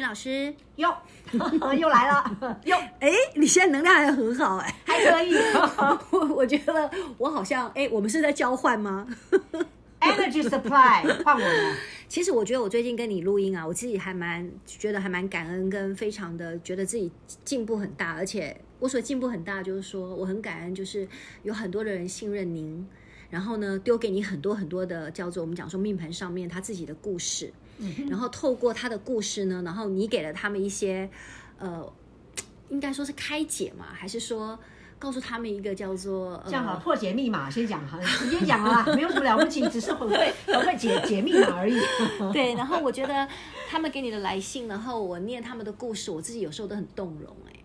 老师，哟，又来了，哟，哎，你现在能量还很好，哎，还可以。我我觉得我好像，哎，我们是在交换吗？Energy supply 换我了。其实我觉得我最近跟你录音啊，我自己还蛮觉得还蛮感恩，跟非常的觉得自己进步很大。而且我所进步很大，就是说我很感恩，就是有很多的人信任您，然后呢丢给你很多很多的叫做我们讲说命盘上面他自己的故事，嗯、然后透过他的故事呢，然后你给了他们一些呃，应该说是开解嘛，还是说？告诉他们一个叫做这样好破解密码，先讲哈，直接讲啦，没有什么了不起，只是很会很会解解密码而已。对，然后我觉得他们给你的来信，然后我念他们的故事，我自己有时候都很动容哎，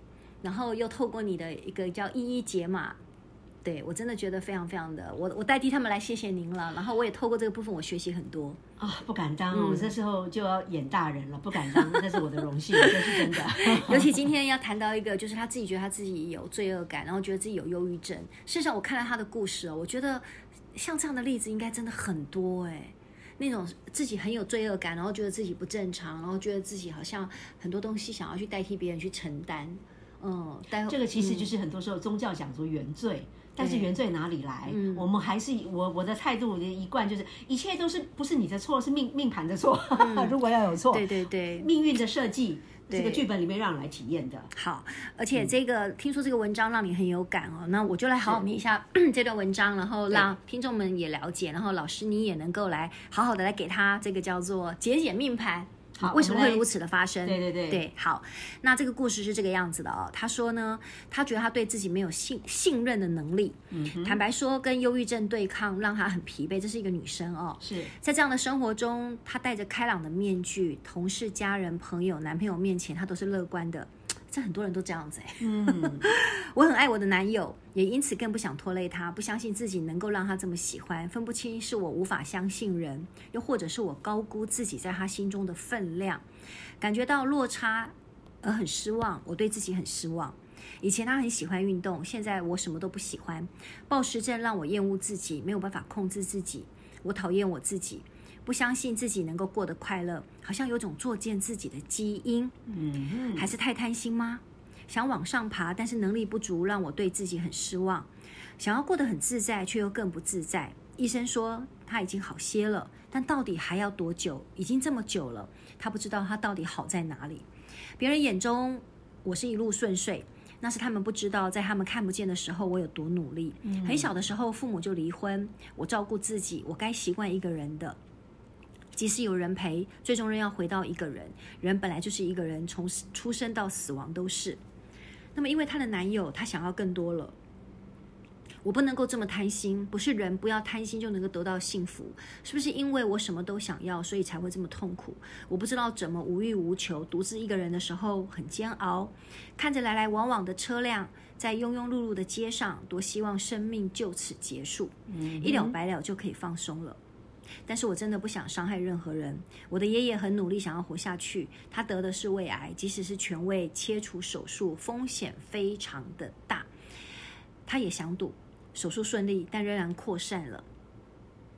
然后又透过你的一个叫一一解码。对，我真的觉得非常非常的，我我代替他们来谢谢您了。然后我也透过这个部分，我学习很多啊、哦，不敢当，嗯、我这时候就要演大人了，不敢当，那是我的荣幸，这是真的。尤其今天要谈到一个，就是他自己觉得他自己有罪恶感，然后觉得自己有忧郁症。事实上，我看了他的故事哦，我觉得像这样的例子应该真的很多哎，那种自己很有罪恶感，然后觉得自己不正常，然后觉得自己好像很多东西想要去代替别人去承担。嗯，但这个其实就是很多时候宗教讲说原罪。但是原罪哪里来？嗯、我们还是我我的态度的一贯就是，一切都是不是你的错，是命命盘的错。嗯、如果要有错，对对对，命运的设计，这个剧本里面让人来体验的。好，而且这个、嗯、听说这个文章让你很有感哦，那我就来好好念一下这段文章，然后让听众们也了解，然后老师你也能够来好好的来给他这个叫做解解命盘。好，为什么会如此的发生？对对对对，好，那这个故事是这个样子的哦。他说呢，他觉得他对自己没有信信任的能力。嗯，坦白说，跟忧郁症对抗让他很疲惫。这是一个女生哦，是在这样的生活中，她戴着开朗的面具，同事、家人、朋友、男朋友面前，她都是乐观的。这很多人都这样子哎，嗯，我很爱我的男友，也因此更不想拖累他，不相信自己能够让他这么喜欢，分不清是我无法相信人，又或者是我高估自己在他心中的分量，感觉到落差而很失望，我对自己很失望。以前他很喜欢运动，现在我什么都不喜欢，暴食症让我厌恶自己，没有办法控制自己，我讨厌我自己。不相信自己能够过得快乐，好像有种作践自己的基因。嗯，还是太贪心吗？想往上爬，但是能力不足，让我对自己很失望。想要过得很自在，却又更不自在。医生说他已经好些了，但到底还要多久？已经这么久了，他不知道他到底好在哪里。别人眼中我是一路顺遂，那是他们不知道，在他们看不见的时候，我有多努力。很小的时候，父母就离婚，我照顾自己，我该习惯一个人的。即使有人陪，最终仍要回到一个人。人本来就是一个人，从出生到死亡都是。那么，因为她的男友，她想要更多了。我不能够这么贪心，不是人不要贪心就能够得到幸福。是不是因为我什么都想要，所以才会这么痛苦？我不知道怎么无欲无求，独自一个人的时候很煎熬。看着来来往往的车辆，在庸庸碌碌的街上，多希望生命就此结束，嗯、一了百了就可以放松了。但是我真的不想伤害任何人。我的爷爷很努力想要活下去，他得的是胃癌，即使是全胃切除手术，风险非常的大。他也想赌，手术顺利，但仍然扩散了。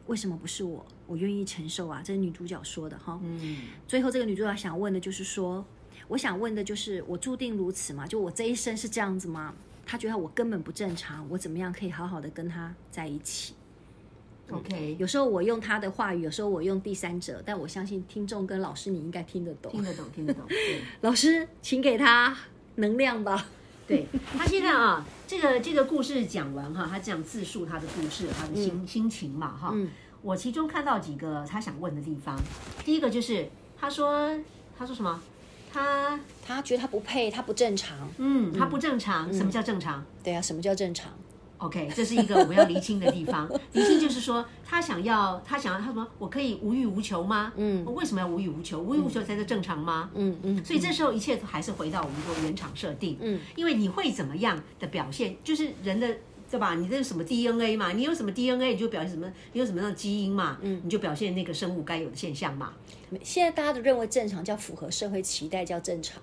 为什么不是我？我愿意承受啊！这是女主角说的哈。嗯。最后这个女主角想问的就是说，我想问的就是，我注定如此吗？就我这一生是这样子吗？他觉得我根本不正常，我怎么样可以好好的跟他在一起？OK，有时候我用他的话语，有时候我用第三者，但我相信听众跟老师你应该听得懂，听得懂，听得懂。对，老师，请给他能量吧。对，他现在啊，这个这个故事讲完哈，他这样自述他的故事，他的心、嗯、心情嘛哈。嗯。我其中看到几个他想问的地方，第一个就是他说他说什么？他他觉得他不配，他不正常。嗯，他不正常。嗯、什么叫正常？对啊，什么叫正常？OK，这是一个我们要厘清的地方。厘清就是说，他想要，他想要，他说，我可以无欲无求吗？嗯，我为什么要无欲无求？无欲无求才是正常吗？嗯嗯。所以这时候一切还是回到我们说原厂设定。嗯，因为你会怎么样的表现，就是人的对吧？你这是什么 DNA 嘛？你有什么 DNA，你就表现什么？你有什么样的基因嘛？嗯，你就表现那个生物该有的现象嘛。现在大家都认为正常叫符合社会期待叫正常。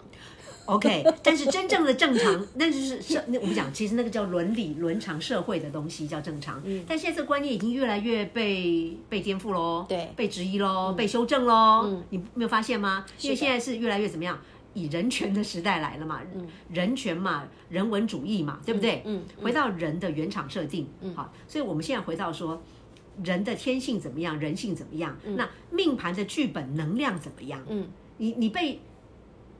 OK，但是真正的正常，那就是社那我们讲，其实那个叫伦理、伦常、社会的东西叫正常。嗯，但现在这个观念已经越来越被被颠覆喽，对，被质疑喽，嗯、被修正喽。嗯，你没有发现吗？因为现在是越来越怎么样？以人权的时代来了嘛，嗯，人权嘛，人文主义嘛，对不对？嗯，嗯回到人的原厂设定，嗯，好，所以我们现在回到说，人的天性怎么样，人性怎么样？嗯、那命盘的剧本能量怎么样？嗯，你你被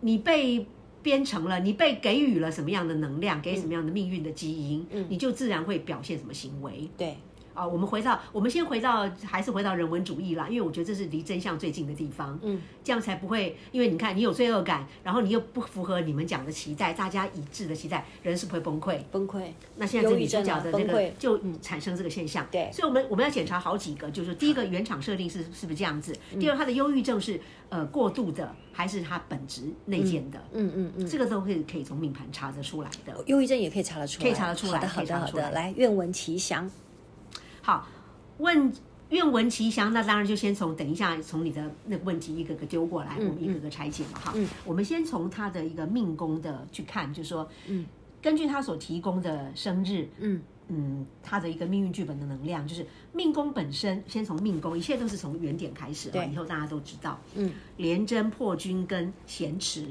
你被。编成了，你被给予了什么样的能量，给什么样的命运的基因，嗯，你就自然会表现什么行为。对，啊，我们回到，我们先回到，还是回到人文主义啦，因为我觉得这是离真相最近的地方。嗯，这样才不会，因为你看，你有罪恶感，然后你又不符合你们讲的期待，大家一致的期待，人是不会崩溃。崩溃。那现在这女主角的那个就产生这个现象。对，所以我们我们要检查好几个，就是第一个原厂设定是是不是这样子？第二，他的忧郁症是。呃，过度的还是他本质内建的？嗯嗯嗯，这个都可以可以从命盘查得出来的。忧郁症也可以查得出来，可以查得出来的。好的好的，来愿闻其详。好，问愿闻其详，那当然就先从等一下从你的那个问题一个个丢过来，我们一个个拆解嘛哈。嗯，我们先从他的一个命宫的去看，就是说，嗯，根据他所提供的生日，嗯。嗯，他的一个命运剧本的能量，就是命宫本身，先从命宫，一切都是从原点开始。对，以后大家都知道。嗯，廉贞破军跟咸池，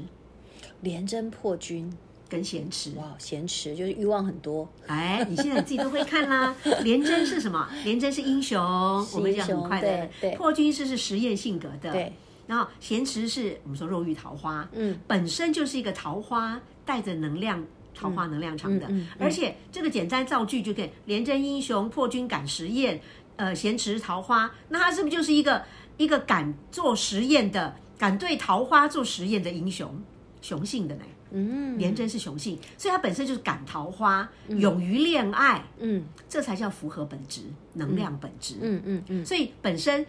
廉贞破军跟咸池，哇，咸池就是欲望很多。哎，你现在自己都会看啦。廉贞是什么？廉贞是英雄，英雄我们讲很快的。对，破军是是实验性格的。对，然后咸池是我们说肉欲桃花，嗯，本身就是一个桃花带着能量。桃花能量场的，嗯嗯嗯、而且这个简单造句就可以：廉贞英雄，破军敢实验，呃，咸池桃花，那他是不是就是一个一个敢做实验的，敢对桃花做实验的英雄，雄性的呢？嗯，廉贞是雄性，所以他本身就是赶桃花，嗯、勇于恋爱，嗯，这才叫符合本质能量本质，嗯嗯嗯，嗯。嗯所以本身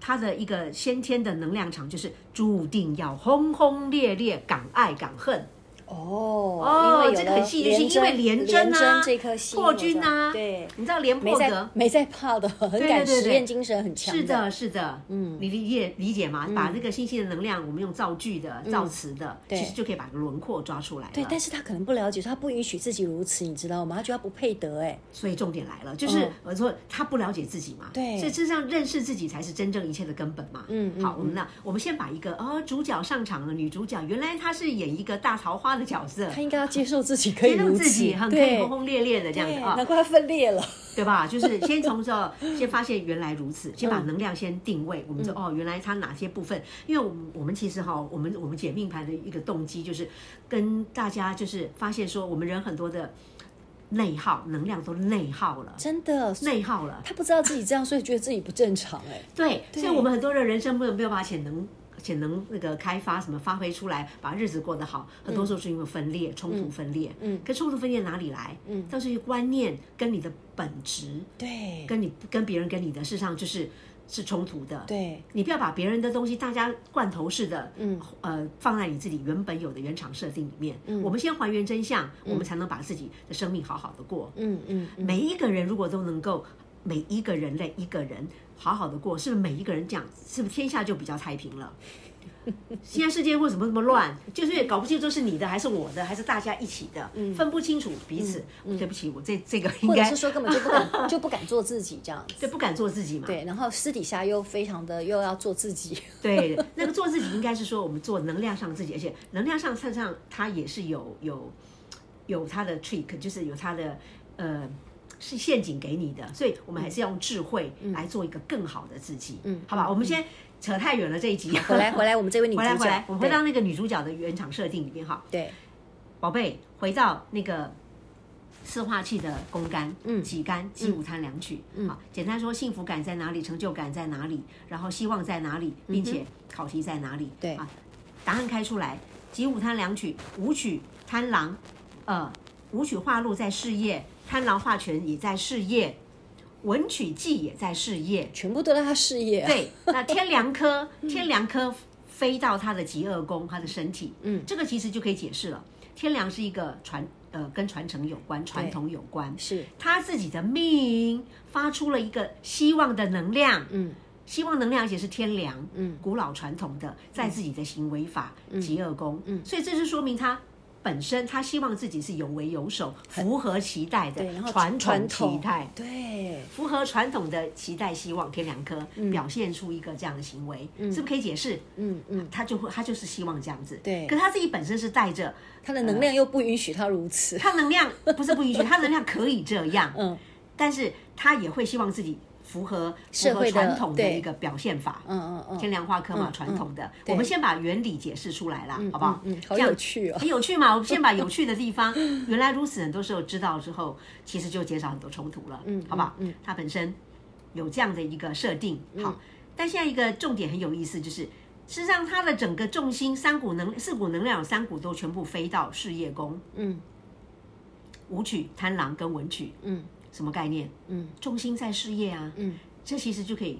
他的一个先天的能量场就是注定要轰轰烈烈，敢爱敢恨。哦哦，这个很戏剧性，因为廉贞啊，这颗星破军啊，对，你知道连破格？没在怕的，很敢实验精神很强。是的，是的，嗯，你理解理解吗？把那个星星的能量，我们用造句的、造词的，其实就可以把轮廓抓出来。对，但是他可能不了解，他不允许自己如此，你知道吗？他觉得他不配得，哎，所以重点来了，就是我说他不了解自己嘛，对，所以事实上认识自己才是真正一切的根本嘛。嗯，好，我们那我们先把一个哦，主角上场了，女主角原来她是演一个大桃花的角色，他应该要接受自己可以讓自己，很可以轰轰烈烈的这样子啊，难怪它分裂了，对吧？就是先从这先发现原来如此，先把能量先定位，我们说哦，原来他哪些部分？因为我们我们其实哈，我们我们解命盘的一个动机就是跟大家就是发现说，我们人很多的内耗能量都内耗了，真的内耗了。他不知道自己这样，所以觉得自己不正常哎。对，所以我们很多人人生没有没有把潜能。潜能那个开发什么发挥出来，把日子过得好，很多时候是因为分裂、冲突、分裂。嗯，可冲突分裂哪里来？嗯，都是一观念跟你的本质，对，跟你跟别人跟你的事实上就是是冲突的。对，你不要把别人的东西大家罐头式的，嗯，呃，放在你自己原本有的原厂设定里面。嗯，我们先还原真相，我们才能把自己的生命好好的过。嗯嗯，每一个人如果都能够，每一个人类一个人。好好的过，是不是每一个人这样？是不是天下就比较太平了？现在世界为什么这么乱？就是搞不清楚是你的还是我的，还是大家一起的，嗯、分不清楚彼此。嗯嗯、对不起，我这这个 应该，或者是说根本就不敢 就不敢做自己这样子，对，不敢做自己嘛。对，然后私底下又非常的又要做自己。对，那个做自己应该是说我们做能量上自己，而且能量上身上它也是有有有它的 trick，就是有它的呃。是陷阱给你的，所以我们还是要用智慧来做一个更好的自己。嗯，好吧，我们先扯太远了这一集。回来，回来，我们这位女主角，回来，回来，我们回到那个女主角的原厂设定里面哈。对，宝贝，回到那个四化器的公干，嗯，己干，己午贪两曲。嗯，好，简单说，幸福感在哪里？成就感在哪里？然后希望在哪里？并且考题在哪里？对啊，答案开出来，己午贪两曲，舞曲贪狼，呃，舞曲化禄在事业。贪狼化权也在事业，文曲忌也在事业，全部都在他事业、啊。对，那 天梁科，天梁科飞到他的极恶宫，他的身体，嗯，这个其实就可以解释了。天梁是一个传，呃，跟传承有关，传统有关，是。他自己的命发出了一个希望的能量，嗯。希望能量，而且是天梁，嗯，古老传统的，在自己的行为法，极恶宫，嗯，所以这是说明他本身他希望自己是有为有守，符合期待的传统期待，对，符合传统的期待，希望天良科表现出一个这样的行为，是不是可以解释？嗯嗯，他就会他就是希望这样子，对，可他自己本身是带着他的能量又不允许他如此，他能量不是不允许，他能量可以这样，嗯，但是他也会希望自己。符合符合传统的一个表现法，嗯嗯嗯，天梁化科嘛，传统的。我们先把原理解释出来了，好不好？嗯，好有趣哦，很有趣嘛。我们先把有趣的地方，原来如此，很多时候知道之后，其实就减少很多冲突了，嗯，好不好？嗯，它本身有这样的一个设定，好。但现在一个重点很有意思，就是事实上它的整个重心，三股能四股能量有三股都全部飞到事业宫，嗯，武曲、贪狼跟文曲，嗯。什么概念？嗯，重心在事业啊。嗯，这其实就可以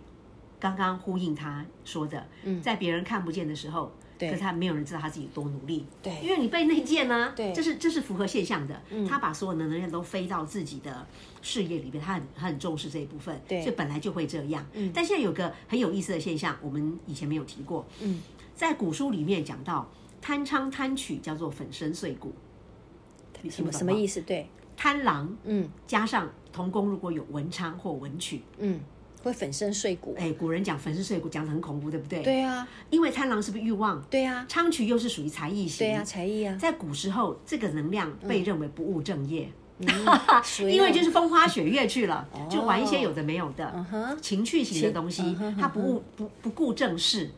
刚刚呼应他说的。嗯，在别人看不见的时候，对，可是他没有人知道他自己多努力。对，因为你被内建呢。对，这是这是符合现象的。嗯，他把所有的能量都飞到自己的事业里边，他很他很重视这一部分。对，所以本来就会这样。嗯，但现在有个很有意思的现象，我们以前没有提过。嗯，在古书里面讲到贪昌贪取叫做粉身碎骨。什么什么意思？对。贪狼，嗯，加上童宫如果有文昌或文曲，嗯，会粉身碎骨。哎，古人讲粉身碎骨，讲的很恐怖，对不对？对啊，因为贪狼是不是欲望？对啊，昌曲又是属于才艺型，对啊，才艺啊。在古时候，这个能量被认为不务正业，因为就是风花雪月去了，就玩一些有的没有的，情趣型的东西，他不务不不顾正事。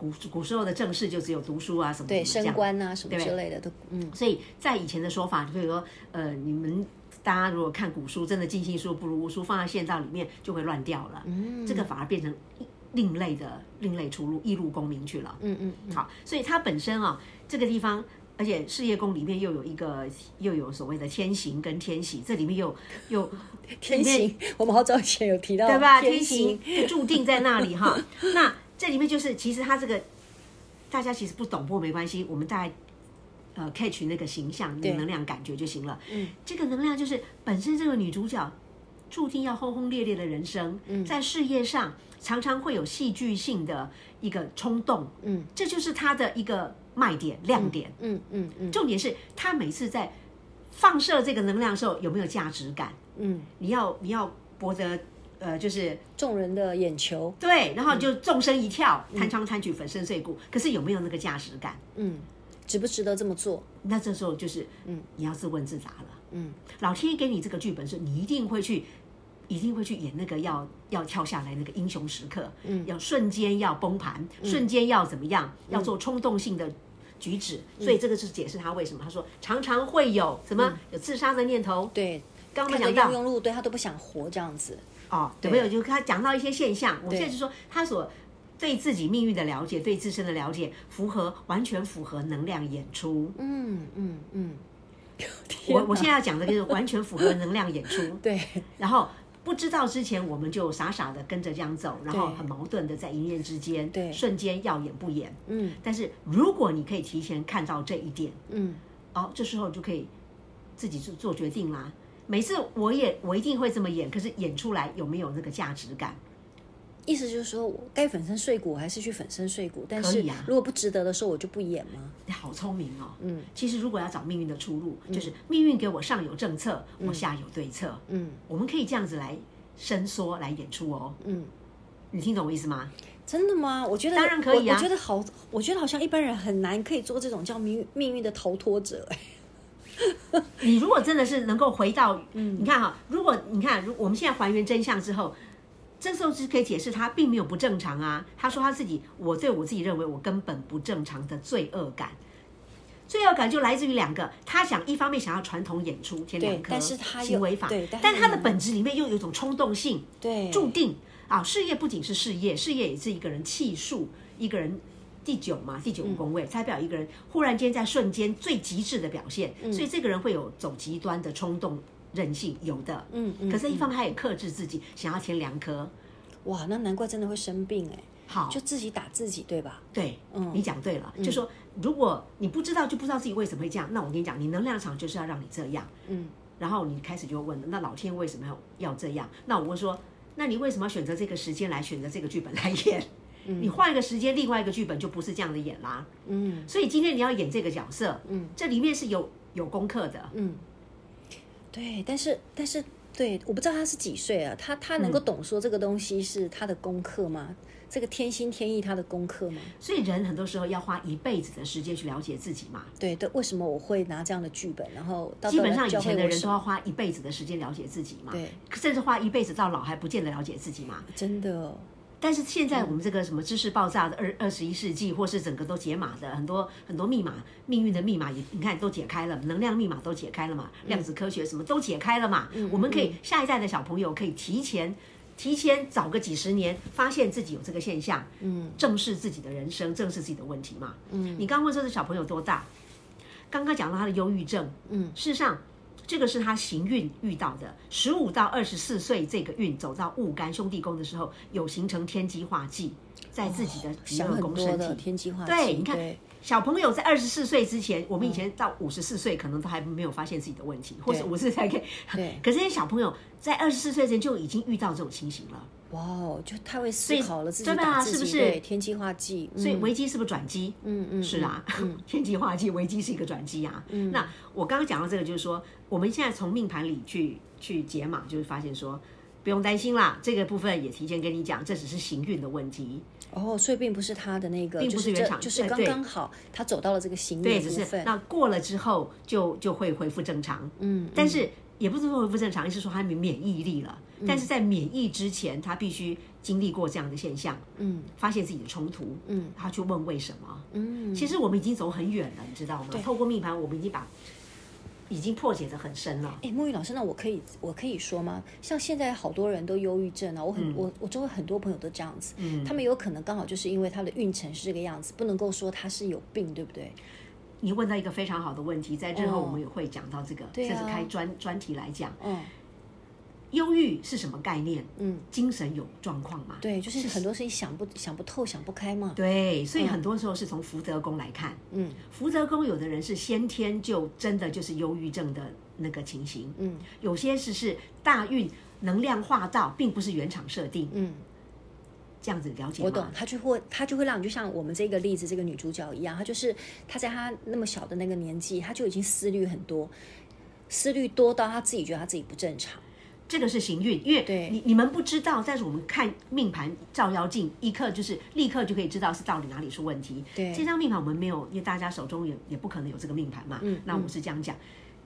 古古时候的正事就只有读书啊什么的，对，升官啊什么之类的都，嗯，所以在以前的说法，比如说，呃，你们大家如果看古书，真的尽信书不如无书，放在现道里面就会乱掉了，嗯，这个反而变成另类的另类出路，异路功名去了，嗯嗯，好，所以它本身啊，这个地方，而且事业宫里面又有一个又有所谓的天行跟天喜，这里面又又 天行，我们好早以前有提到，对吧？天行就注定在那里哈，那。这里面就是，其实他这个大家其实不懂，不过没关系，我们大概呃 catch 那个形象、那个能量感觉就行了。嗯，这个能量就是本身这个女主角注定要轰轰烈烈的人生，嗯，在事业上常常会有戏剧性的一个冲动，嗯，这就是她的一个卖点亮点，嗯嗯嗯。重点是她每次在放射这个能量的时候有没有价值感？嗯，你要你要博得。呃，就是众人的眼球，对，然后就纵身一跳，贪昌贪曲，粉身碎骨。可是有没有那个价值感？嗯，值不值得这么做？那这时候就是，嗯，你要自问自答了。嗯，老天爷给你这个剧本，是你一定会去，一定会去演那个要要跳下来那个英雄时刻，嗯，要瞬间要崩盘，瞬间要怎么样，要做冲动性的举止。所以这个是解释他为什么他说常常会有什么有自杀的念头。对，刚刚讲到庸碌，对他都不想活这样子。哦，有没有？就他讲到一些现象，我现在就说他所对自己命运的了解，对自身的了解，符合完全符合能量演出。嗯嗯嗯。我我现在要讲的就是完全符合能量演出。对。然后不知道之前，我们就傻傻的跟着这样走，然后很矛盾的在一念之间，对，瞬间要演不演。嗯。但是如果你可以提前看到这一点，嗯，哦，这时候就可以自己做做决定啦。每次我也我一定会这么演，可是演出来有没有那个价值感？意思就是说我该粉身碎骨还是去粉身碎骨？但是如果不值得的时候，我就不演吗？你好聪明哦。嗯，其实如果要找命运的出路，就是命运给我上有政策，我下有对策。嗯，我们可以这样子来伸缩来演出哦。嗯，你听懂我意思吗？真的吗？我觉得当然可以啊。我觉得好，我觉得好像一般人很难可以做这种叫命命运的逃脱者。你如果真的是能够回到，嗯，你看哈，如果你看，如我们现在还原真相之后，这时候是可以解释他并没有不正常啊。他说他自己，我对我自己认为我根本不正常的罪恶感，罪恶感就来自于两个，他想一方面想要传统演出天两科，但是他行为法，对，但他的本质里面又有一种冲动性，对，注定啊，事业不仅是事业，事业也是一个人气数，一个人。第九嘛，第九宫位，代表一个人忽然间在瞬间最极致的表现，嗯、所以这个人会有走极端的冲动任性，有的，嗯嗯可是，一方面他也克制自己，想要填两颗。哇，那难怪真的会生病哎。好，就自己打自己，对吧？对，嗯，你讲对了，就说如果你不知道，就不知道自己为什么会这样。那我跟你讲，你能量场就是要让你这样，嗯。然后你开始就问，那老天为什么要要这样？那我问说，那你为什么要选择这个时间来选择这个剧本来演？你换一个时间，另外一个剧本就不是这样的演啦。嗯，所以今天你要演这个角色，嗯，这里面是有有功课的，嗯，对，但是但是对，我不知道他是几岁啊？他他能够懂说这个东西是他的功课吗？嗯、这个天心天意他的功课吗？所以人很多时候要花一辈子的时间去了解自己嘛。对对，为什么我会拿这样的剧本？然后到基本上以前的人都要花一辈子的时间了解自己嘛，对，甚至花一辈子到老还不见得了解自己嘛，真的。但是现在我们这个什么知识爆炸的二二十一世纪，或是整个都解码的很多很多密码，命运的密码也你看都解开了，能量密码都解开了嘛，量子科学什么都解开了嘛。嗯、我们可以下一代的小朋友可以提前提前早个几十年发现自己有这个现象，嗯，正视自己的人生，正视自己的问题嘛。嗯，你刚刚问说这小朋友多大？刚刚讲到他的忧郁症，嗯，事实上。这个是他行运遇到的，十五到二十四岁这个运走到戊干兄弟宫的时候，有形成天机化忌，在自己的十二宫身体。哦、天机化忌。对，你看小朋友在二十四岁之前，我们以前到五十四岁可能都还没有发现自己的问题，或者五十岁才可以。对。可是这些小朋友在二十四岁前就已经遇到这种情形了。哇哦，就太会思考了自己，对吧？是不是？对，天机化忌，所以危机是不是转机？嗯嗯，是啊，嗯、天机化忌，危机是一个转机啊。嗯，那我刚刚讲到这个，就是说，我们现在从命盘里去去解码，就是发现说，不用担心啦，这个部分也提前跟你讲，这只是行运的问题。哦，所以并不是他的那个，并不是原厂，就是刚刚好，他走到了这个行运对，只是那过了之后就就会恢复正常。嗯，但是也不是说恢复正常，而是说他没免疫力了。但是在免疫之前，他必须经历过这样的现象，嗯，发现自己的冲突，嗯，他去问为什么，嗯，其实我们已经走很远了，你知道吗？透过命盘，我们已经把已经破解的很深了。哎，沐雨老师，那我可以我可以说吗？像现在好多人都忧郁症啊，我很、嗯、我我周围很多朋友都这样子，嗯，他们有可能刚好就是因为他的运程是这个样子，不能够说他是有病，对不对？你问到一个非常好的问题，在日后我们也会讲到这个，这、哦、是开专专题来讲，嗯。忧郁是什么概念？嗯，精神有状况嘛？对，就是很多事情想不想不透、想不开嘛。对，所以很多时候是从福德宫来看。嗯，福德宫有的人是先天就真的就是忧郁症的那个情形。嗯，有些是是大运能量化到，并不是原厂设定。嗯，这样子了解吗？我懂，他就会他就会让你就像我们这个例子，这个女主角一样，她就是她在她那么小的那个年纪，她就已经思虑很多，思虑多到她自己觉得她自己不正常。这个是行运，因为你你们不知道，但是我们看命盘照妖镜，一刻就是立刻就可以知道是到底哪里出问题。对，这张命盘我们没有，因为大家手中也也不可能有这个命盘嘛。嗯，那我是这样讲，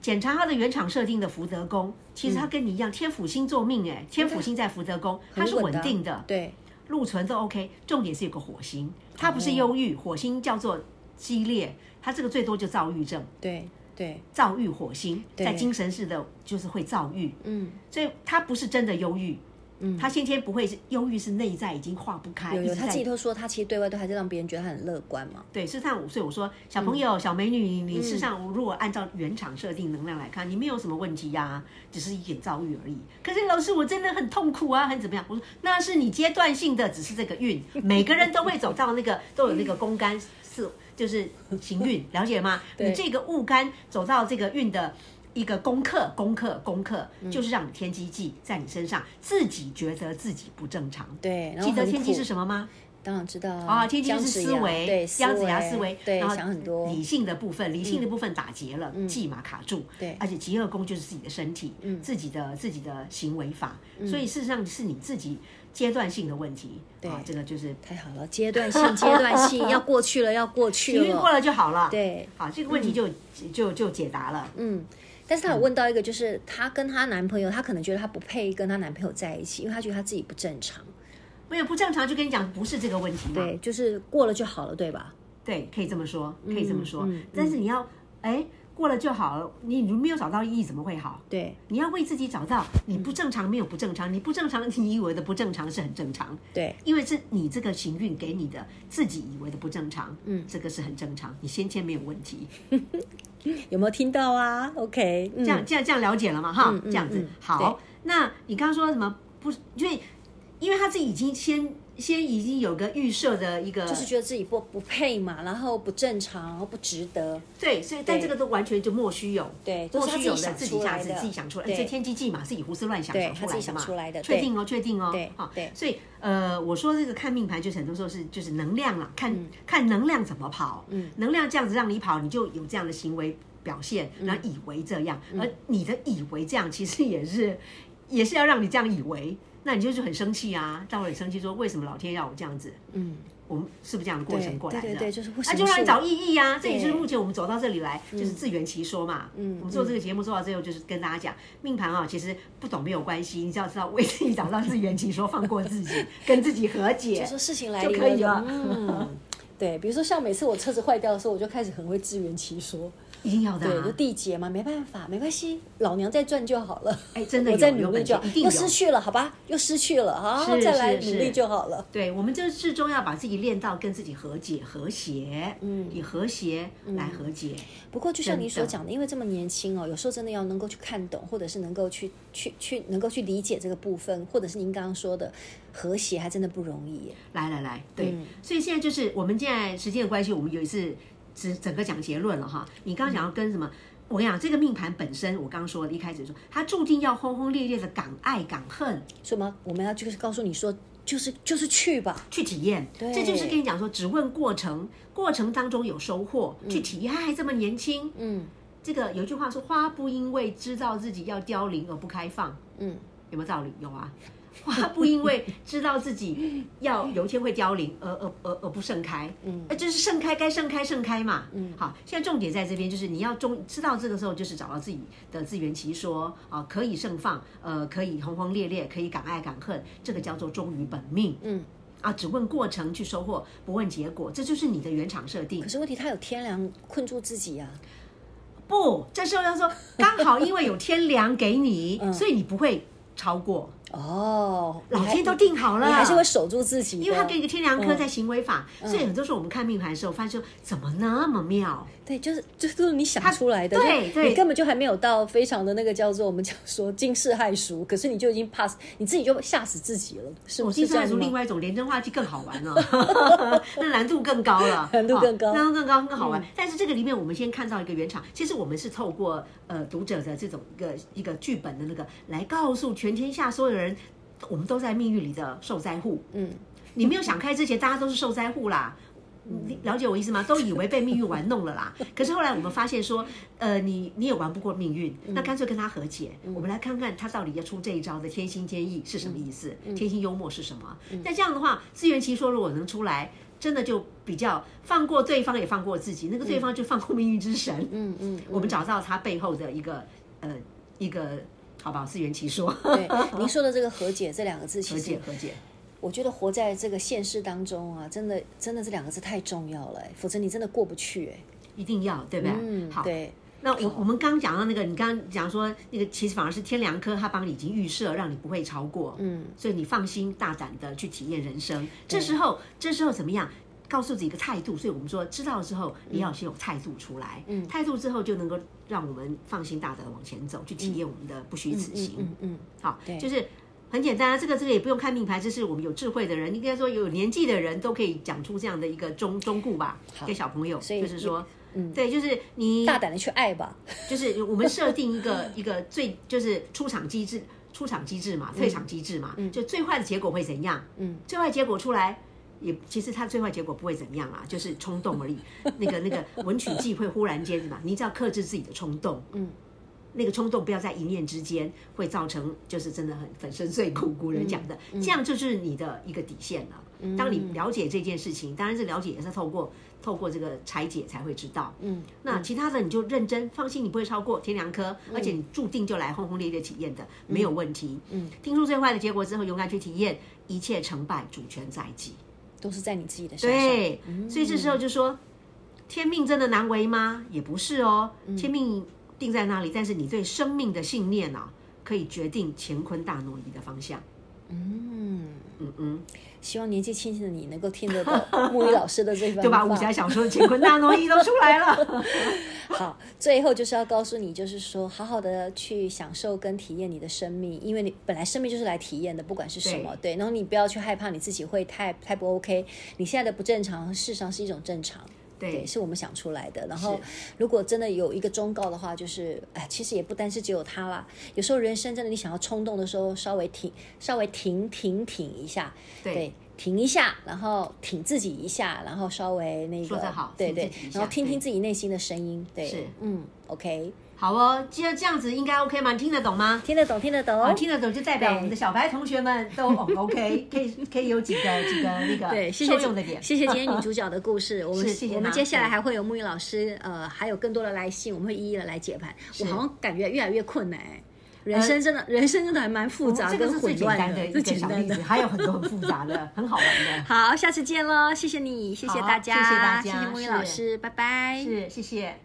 检查他的原厂设定的福德宫，其实他跟你一样，天府星坐命，哎，天府星在福德宫，它是稳定的，对，禄存都 OK。重点是有个火星，它不是忧郁，火星叫做激烈，它这个最多就躁郁症。对。对，躁郁火星在精神式的就是会躁郁，嗯，所以他不是真的忧郁，嗯，他先天不会是忧郁，是内在已经化不开。有有，他自己都说，他其实对外都还是让别人觉得他很乐观嘛。对，事实上，所以我说，小朋友、嗯、小美女，你事实上如果按照原厂设定能量来看，你没有什么问题呀、啊，只是一点躁郁而已。可是老师，我真的很痛苦啊，很怎么样？我说那是你阶段性的，只是这个运，每个人都会走到那个都有那个公干是。就是行运，了解吗？你这个戊干走到这个运的一个功课，功课，功课，就是让你天机忌在你身上，自己觉得自己不正常。对，记得天机是什么吗？当然知道啊，天机是思维，对，姜子牙思维，对，想很多理性的部分，理性的部分打结了，忌嘛卡住，对，而且极恶宫就是自己的身体，嗯，自己的自己的行为法，所以事实上是你自己。阶段性的问题，对，这个就是太好了。阶段性，阶段性 要过去了，要过去了，过了就好了。对，好，这个问题就就就解答了。嗯，但是她有问到一个，就是她跟她男朋友，她可能觉得她不配跟她男朋友在一起，因为她觉得她自己不正常。没有不正常，就跟你讲不是这个问题嘛。对，就是过了就好了，对吧？对，可以这么说，可以这么说。但是你要，哎。过了就好了，你如没有找到意义，怎么会好？对，你要为自己找到你不正常，没有不正常，你不正常，你以为的不正常是很正常。对，因为是你这个行运给你的自己以为的不正常，嗯，这个是很正常，你先天没有问题。有没有听到啊？OK，这样这样这样了解了吗？哈，这样子好。那你刚刚说什么？不是，因为因为他自己已经先。先已经有个预设的一个，就是觉得自己不不配嘛，然后不正常，然后不值得。对，所以但这个都完全就莫须有，对，莫须有的自己想自己想出来，这天机计嘛，自己胡思乱想想出来的嘛，确定哦，确定哦，对，好，对，所以呃，我说这个看命盘，就很多时候是就是能量了，看看能量怎么跑，嗯，能量这样子让你跑，你就有这样的行为表现，然后以为这样，而你的以为这样，其实也是也是要让你这样以为。那你就是很生气啊，到了很生气，说为什么老天要我这样子？嗯，我们是不是这样的过程过来的？对对对，就是啊，就让你找意义啊。这也就是目前我们走到这里来，就是自圆其说嘛。嗯，我们做这个节目做到最后，就是跟大家讲，命盘啊，其实不懂没有关系，你只要知道为自己找到自圆其说，放过自己，跟自己和解，就说事情来就可以了。嗯，对，比如说像每次我车子坏掉的时候，我就开始很会自圆其说。一定要的、啊，对，就缔结嘛，没办法，没关系，老娘再赚就好了。哎，真的有，我再努力就好，又失去了，好吧，又失去了，好，再来努力就好了。对，我们就始终要把自己练到跟自己和解、和谐，嗯，以和谐来和解。嗯、不过，就像你所讲的，的因为这么年轻哦，有时候真的要能够去看懂，或者是能够去去去能够去理解这个部分，或者是您刚刚说的和谐，还真的不容易。来来来，对，嗯、所以现在就是我们现在时间的关系，我们有一次只整个讲结论了哈。你刚刚讲要跟什么？嗯我跟你讲，这个命盘本身，我刚刚说的，一开始说，它注定要轰轰烈烈的敢爱敢恨，什么？我们要就是告诉你说，就是就是去吧，去体验。对，这就是跟你讲说，只问过程，过程当中有收获，去体验。他还这么年轻，嗯，这个有一句话说，花不因为知道自己要凋零而不开放，嗯，有没有道理？有啊。花不因为知道自己要有一天会凋零而而而而不盛开，嗯，就是盛开该盛开盛开嘛，嗯，好，现在重点在这边，就是你要终知道这个时候，就是找到自己的自圆其说啊，可以盛放，呃，可以轰轰烈烈，可以敢爱敢恨，这个叫做忠于本命，嗯，啊，只问过程去收获，不问结果，这就是你的原厂设定。可是问题，他有天梁困住自己呀，不，这时候要说刚好因为有天梁给你，所以你不会超过。哦，老天都定好了，你还是会守住自己，因为他给一个天良科在行为法，嗯、所以很多时候我们看命盘的时候，发现说怎么那么妙。对，就是就是都是你想出来的，对对，你根本就还没有到非常的那个叫做我们讲说惊世骇俗，可是你就已经 pass，你自己就吓死自己了。是我惊世骇俗，另外一种连真化忌更好玩了，那难度更高了，难度更高，难度更高更好玩。但是这个里面，我们先看到一个原厂，其实我们是透过呃读者的这种一个一个剧本的那个来告诉全天下所有人，我们都在命运里的受灾户。嗯，你没有想开之前，大家都是受灾户啦。你了解我意思吗？都以为被命运玩弄了啦。可是后来我们发现说，呃，你你也玩不过命运，那干脆跟他和解。我们来看看他到底要出这一招的天心坚毅是什么意思？天心幽默是什么？那这样的话，自圆其说如果能出来，真的就比较放过对方，也放过自己。那个对方就放过命运之神。嗯 嗯，我们找到他背后的一个呃一个好不好？自圆其说。对，您说的这个和解这两个字，和解和解。我觉得活在这个现实当中啊，真的，真的这两个字太重要了，否则你真的过不去哎。一定要，对不对？嗯，好。对。那我我们刚刚讲到那个，你刚刚讲说那个，其实反而是天良科，他帮你已经预设，让你不会超过。嗯。所以你放心大胆的去体验人生。这时候，这时候怎么样？告诉自己一个态度。所以我们说，知道之后，你要先有态度出来。嗯。态度之后，就能够让我们放心大胆的往前走，去体验我们的不虚此行。嗯嗯。好，就是。很简单啊，这个这个也不用看命牌，这是我们有智慧的人，应该说有年纪的人都可以讲出这样的一个忠忠固吧，给小朋友，就是说，嗯，对，就是你大胆的去爱吧，就是我们设定一个 一个最就是出场机制，出场机制嘛，退场机制嘛，嗯，就最坏的结果会怎样？嗯，最坏结果出来也其实他最坏结果不会怎么样啊，就是冲动而已，那个那个 文曲忌会忽然间什么，你只要克制自己的冲动，嗯。那个冲动不要在一念之间会造成，就是真的很粉身碎骨。古人讲的，这样就是你的一个底线了。当你了解这件事情，当然是了解也是透过透过这个拆解才会知道。嗯，那其他的你就认真放心，你不会超过天梁科，而且你注定就来轰轰烈烈体验的，没有问题。嗯，听出最坏的结果之后，勇敢去体验，一切成败主权在己，都是在你自己的身上。对，所以这时候就说，天命真的难为吗？也不是哦，天命。定在那里，但是你对生命的信念啊，可以决定乾坤大挪移的方向。嗯嗯嗯，希望年纪轻轻的你能够听得懂 木鱼老师的这番话，就把武侠小说的乾坤大挪移都出来了。好，最后就是要告诉你，就是说，好好的去享受跟体验你的生命，因为你本来生命就是来体验的，不管是什么，对。对，然后你不要去害怕你自己会太太不 OK，你现在的不正常，事实上是一种正常。对，是我们想出来的。然后，如果真的有一个忠告的话，就是，哎，其实也不单是只有他啦。有时候人生真的，你想要冲动的时候，稍微停，稍微停停停一下，对，对，停一下，然后挺自己一下，然后稍微那个，说得好，对对，然后听听自己内心的声音，对，是，嗯，OK。好哦，既然这样子应该 OK 吗？你听得懂吗？听得懂，听得懂。啊，听得懂就代表我们的小白同学们都 OK，可以可以有几个几个那个对受用的点。谢谢今天女 主角的故事，我们谢谢我们接下来还会有木鱼老师，呃，还有更多的来信，我们会一一的来解盘。我好像感觉越来越困难，人生真的人生真的还蛮复杂跟混乱的，最简单的还有很多很复杂的，很好玩的。好，下次见喽，谢谢你，谢谢大家，谢谢大家，谢谢牧音老师，拜拜，是谢谢。